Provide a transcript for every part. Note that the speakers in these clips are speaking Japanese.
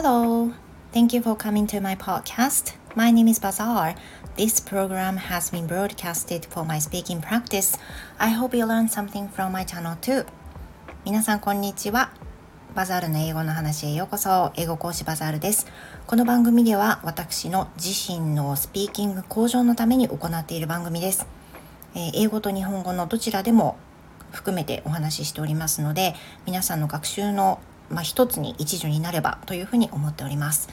Hello, thank you for coming to my podcast. My name is Bazaar. This program has been broadcasted for my speaking practice. I hope you learn something from my channel too. 皆さんこんにちは。バザールの英語の話へようこそ。英語講師バザールです。この番組では私の自身のスピーキング向上のために行っている番組です。えー、英語と日本語のどちらでも含めてお話ししておりますので、皆さんの学習のまあ、一つに一助になればというふうに思っております。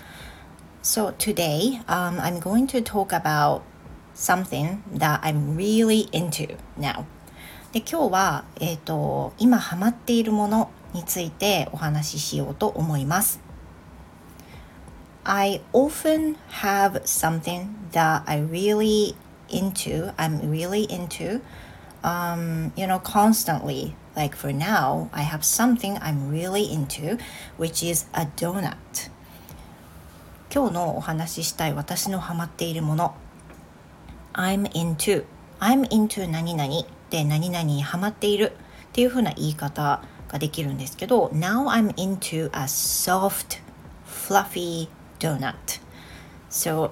So today, um, I'm going to talk about something that I'm really into now. で今日は、えーと、今ハマっているものについてお話ししようと思います。I often have something that I really into, I'm really into, um, you know, constantly Like for now, I have something I'm really into, which is a donut. 今日のお話ししたい私のハマっているもの I'm into I'm into 何々で何々にハマっているっていう風な言い方ができるんですけど Now I'm into a soft fluffy donut so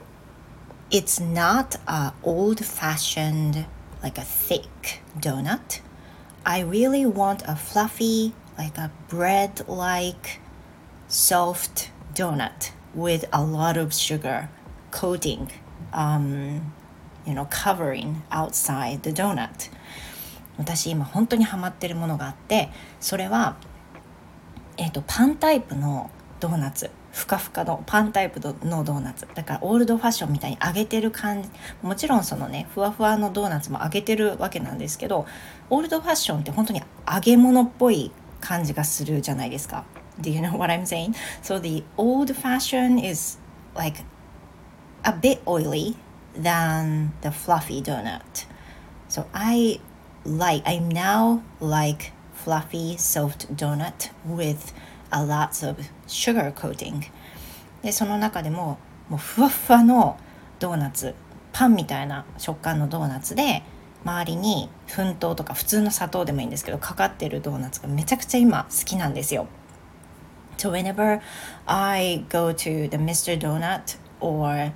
it's not a old fashioned like a thick donut I really want a fluffy, like a bread like soft donut with a lot of sugar coating, um, you know, covering outside the donut. 私今本当にハマってるものがあってそれは、えーとパンタイプのドーナツ ふかふかのパンタイプのドーナツだからオールドファッションみたいに揚げてる感じもちろんそのねふわふわのドーナツも揚げてるわけなんですけどオールドファッションって本当に揚げ物っぽい感じがするじゃないですか Do you know what I'm saying? So the old fashion is like a bit oily than the fluffy donut. So I like, I now like fluffy soft donut with a lot of sugar coating でその中でももうふわふわのドーナツパンみたいな食感のドーナツで周りに粉糖とか普通の砂糖でもいいんですけどかかってるドーナツがめちゃくちゃ今好きなんですよ。So whenever I go to the Mr. Donut or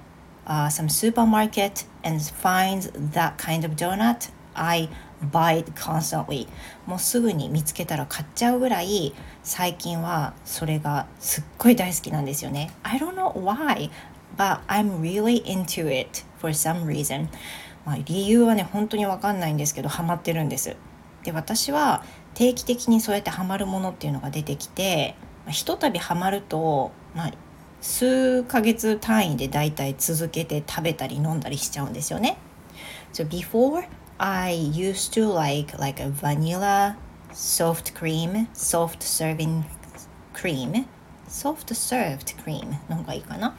uh, some supermarket and find that kind of donut, I buy it constantly. もうすぐに見つけたら買っちゃうぐらい最近はそれがすっごい大好きなんですよね。I don't know why but I'm really into it for some reason. まあ理由はね本当にわかんないんですけどハマってるんです。で私は定期的にそうやってハマるものっていうのが出てきてひとたびハマると、まあ、数ヶ月単位でだいたい続けて食べたり飲んだりしちゃうんですよね。So before I used to like like a vanilla soft cream, soft serving cream, soft served cream の方がいいかな？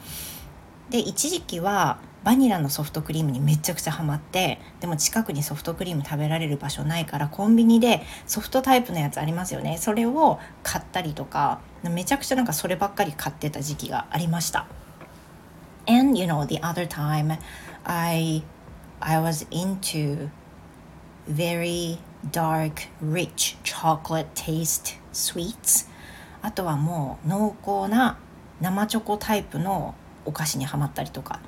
で一時期はバニラのソフトクリームにめちゃくちゃハマってでも近くにソフトクリーム食べられる場所ないからコンビニでソフトタイプのやつありますよねそれを買ったりとかめちゃくちゃなんかそればっかり買ってた時期がありました And you know the other time I I was into very dark, rich chocolate taste sweets. あとはもう濃厚な生チョコタイプのお菓子にはまったりとか。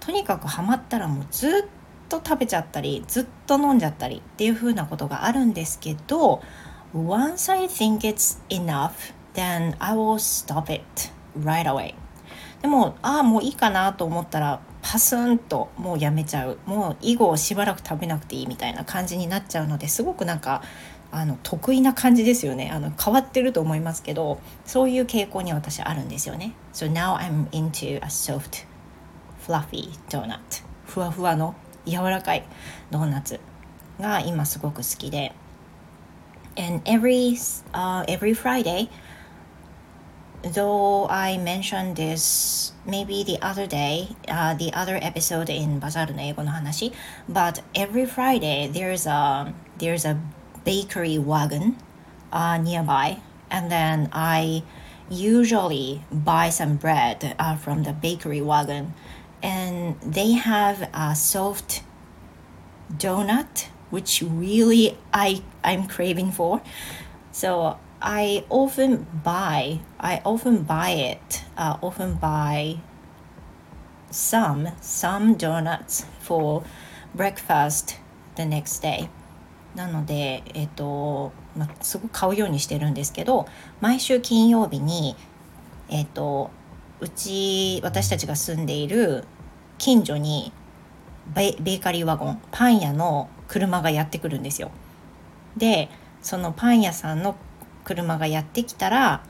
とにかくハマったらもうずっと食べちゃったりずっと飲んじゃったりっていう風なことがあるんですけど Once I think it's enough then I will stop it right away. でもああもういいかなと思ったらパスンともうやめちゃう。もう以後しばらく食べなくていいみたいな感じになっちゃうのですごくなんかあの得意な感じですよね。あの変わってると思いますけどそういう傾向に私あるんですよね。So now I'm into a soft fluffy donut ふわふわの柔らかいドーナツが今すごく好きで。And every,、uh, every Friday though I mentioned this maybe the other day, uh, the other episode in Bazaar no Eigo no Hanashi, but every Friday there's a there's a bakery wagon uh, nearby, and then I usually buy some bread uh, from the bakery wagon, and they have a soft donut which really I I'm craving for. So I often buy I often buy it uh, often buy some some donuts for breakfast the next day なのでえっ、と、まあ、すごく買うようにしてるんですけど毎週金曜日にえっ、とうち私たちが住んでいる近所にベベーカリーワゴンパン屋の車がやってくるんですよ。でそのパン屋さんの車がやってきたら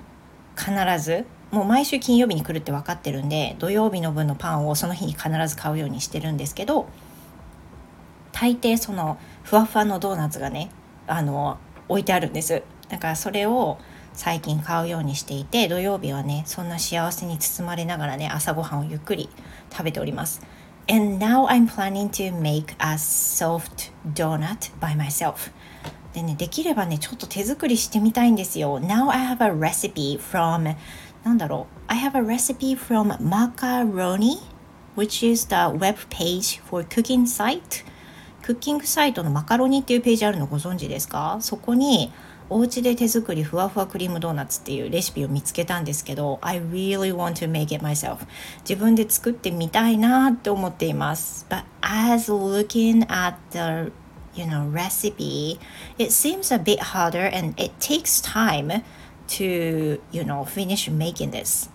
必ずもう毎週金曜日に来るって分かってるんで土曜日の分のパンをその日に必ず買うようにしてるんですけど大抵そのふわふわのドーナツがねあの置いてあるんです。だからそれを最近買うようにしていて土曜日はねそんな幸せに包まれながらね朝ごはんをゆっくり食べております。And now I'm planning to make a soft donut by myself. でねできればねちょっと手作りしてみたいんですよ Now I have a recipe from なんだろう I have a recipe from macaroni which is the web page for cooking site クッキングサイトのマカロニっていうページあるのご存知ですかそこにお家で手作りふわふわクリームドーナツっていうレシピを見つけたんですけど I really want to make it myself 自分で作ってみたいなって思っています But as looking at the you know recipe it seems a bit harder and it takes time to you know finish making this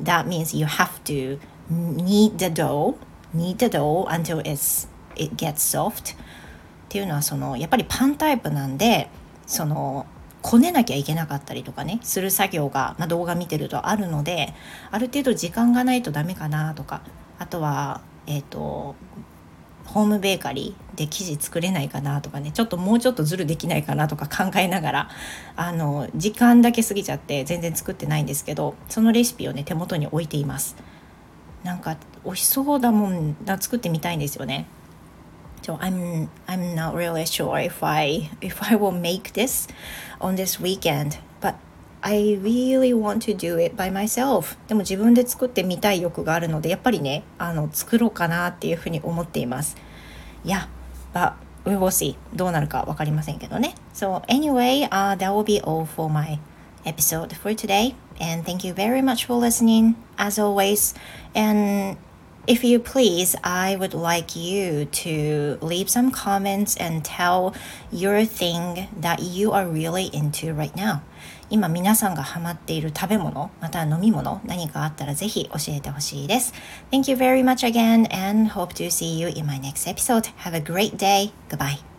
that means you have to knead the dough knead the dough until it's it gets soft っていうのはそのやっぱりパンタイプなんでそのこねなきゃいけなかったりとかねする作業が、まあ、動画見てるとあるのである程度時間がないとダメかなとかあとはえっ、ー、とホームベーカリーで生地作れないかなとかねちょっともうちょっとズルできないかなとか考えながらあの時間だけ過ぎちゃって全然作ってないんですけどそのレシピをね手元に置いています。なんか美味しそうだもんな作ってみたいんですよね。So I'm I'm not really sure if I if I will make this on this weekend, I really want to do it by myself. でも自分で作ってみたい欲があるので、やっぱりね、あの作ろうかなっていうふうに思っています。Yeah, but we will see. どうなるかわかりませんけどね。So anyway, uh, that will be all for my episode for today. And thank you very much for listening, as always. And If you please, I would like you to leave some comments and tell your thing that you are really into right now. 今皆さんがハマっている食べ物、また飲み物、何かあったらぜひ教えてほしいです。Thank you very much again and hope to see you in my next episode. Have a great day. Goodbye.